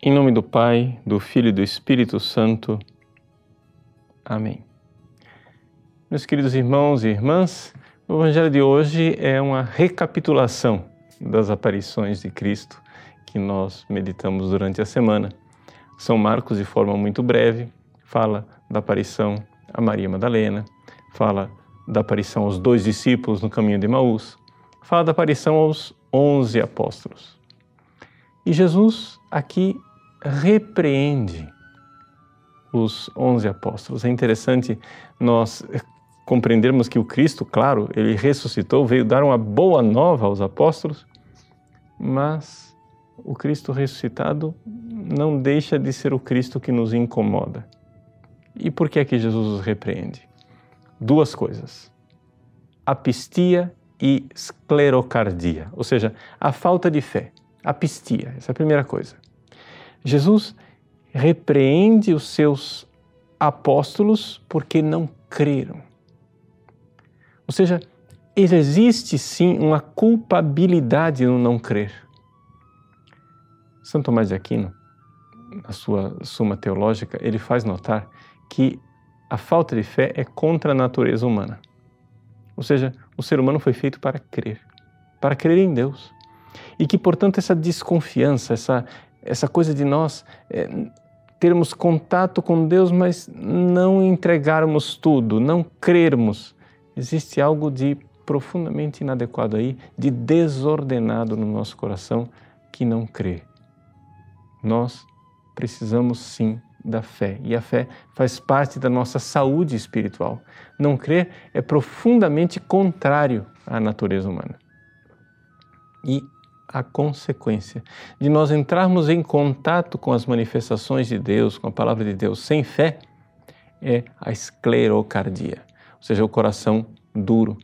Em nome do Pai, do Filho e do Espírito Santo. Amém. Meus queridos irmãos e irmãs, o Evangelho de hoje é uma recapitulação das aparições de Cristo que nós meditamos durante a semana. São Marcos, de forma muito breve, fala da aparição a Maria Madalena, fala da aparição aos dois discípulos no caminho de Maús, fala da aparição aos onze apóstolos. E Jesus aqui repreende os onze apóstolos. É interessante nós compreendermos que o Cristo, claro, ele ressuscitou, veio dar uma boa nova aos apóstolos, mas o Cristo ressuscitado não deixa de ser o Cristo que nos incomoda. E por que é que Jesus os repreende? Duas coisas: apistia e esclerocardia, ou seja, a falta de fé. Apistia, essa é a primeira coisa. Jesus repreende os seus apóstolos porque não creram. Ou seja, existe sim uma culpabilidade no não crer. São Tomás de Aquino, na sua Suma Teológica, ele faz notar que a falta de fé é contra a natureza humana. Ou seja, o ser humano foi feito para crer, para crer em Deus. E que, portanto, essa desconfiança, essa, essa coisa de nós é, termos contato com Deus, mas não entregarmos tudo, não crermos. Existe algo de profundamente inadequado aí, de desordenado no nosso coração que não crê. Nós precisamos sim da fé e a fé faz parte da nossa saúde espiritual. Não crer é profundamente contrário à natureza humana. E a consequência de nós entrarmos em contato com as manifestações de Deus, com a palavra de Deus, sem fé, é a esclerocardia, ou seja, o coração duro.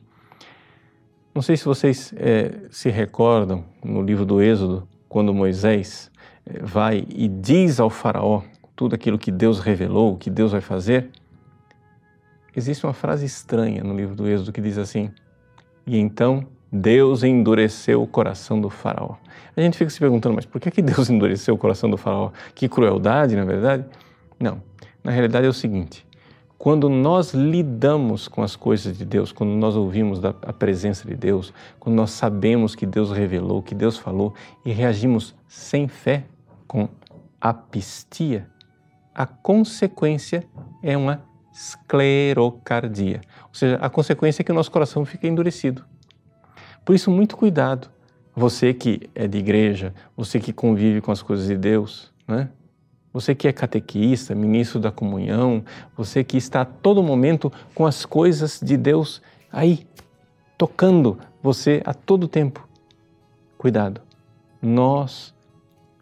Não sei se vocês é, se recordam no livro do Êxodo, quando Moisés é, vai e diz ao Faraó tudo aquilo que Deus revelou, que Deus vai fazer. Existe uma frase estranha no livro do Êxodo que diz assim: E então Deus endureceu o coração do faraó. A gente fica se perguntando, mas por que, que Deus endureceu o coração do faraó? Que crueldade, na é verdade? Não. Na realidade é o seguinte: quando nós lidamos com as coisas de Deus, quando nós ouvimos da, a presença de Deus, quando nós sabemos que Deus revelou, que Deus falou e reagimos sem fé, com apistia, a consequência é uma esclerocardia. Ou seja, a consequência é que o nosso coração fica endurecido. Por isso, muito cuidado. Você que é de igreja, você que convive com as coisas de Deus, né? Você que é catequista, ministro da comunhão, você que está a todo momento com as coisas de Deus aí, tocando você a todo tempo. Cuidado. Nós,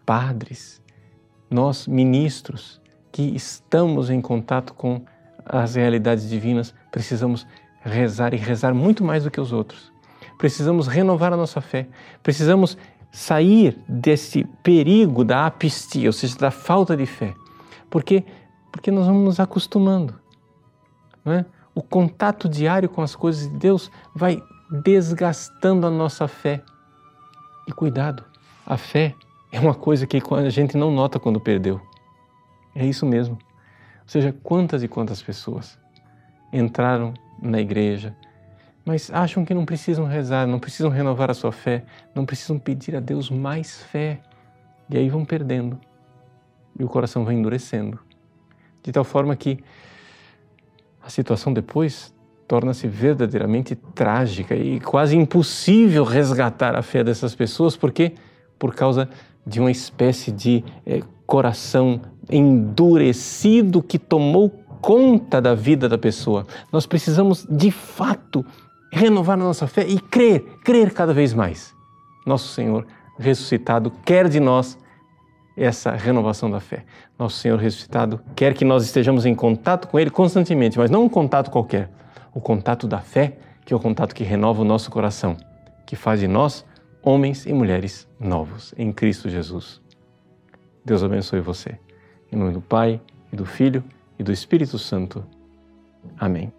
padres, nós, ministros, que estamos em contato com as realidades divinas, precisamos rezar e rezar muito mais do que os outros precisamos renovar a nossa fé, precisamos sair desse perigo da apistia, ou seja, da falta de fé. Por quê? Porque nós vamos nos acostumando. Não é? O contato diário com as coisas de Deus vai desgastando a nossa fé. E cuidado, a fé é uma coisa que a gente não nota quando perdeu. É isso mesmo. Ou seja, quantas e quantas pessoas entraram na igreja, mas acham que não precisam rezar, não precisam renovar a sua fé, não precisam pedir a Deus mais fé. E aí vão perdendo e o coração vai endurecendo. De tal forma que a situação depois torna-se verdadeiramente trágica e quase impossível resgatar a fé dessas pessoas, porque por causa de uma espécie de é, coração endurecido que tomou conta da vida da pessoa. Nós precisamos de fato renovar a nossa fé e crer, crer cada vez mais. Nosso Senhor ressuscitado quer de nós essa renovação da fé. Nosso Senhor ressuscitado quer que nós estejamos em contato com Ele constantemente, mas não um contato qualquer, o contato da fé, que é o contato que renova o nosso coração, que faz de nós homens e mulheres novos em Cristo Jesus. Deus abençoe você. Em nome do Pai, e do Filho e do Espírito Santo. Amém.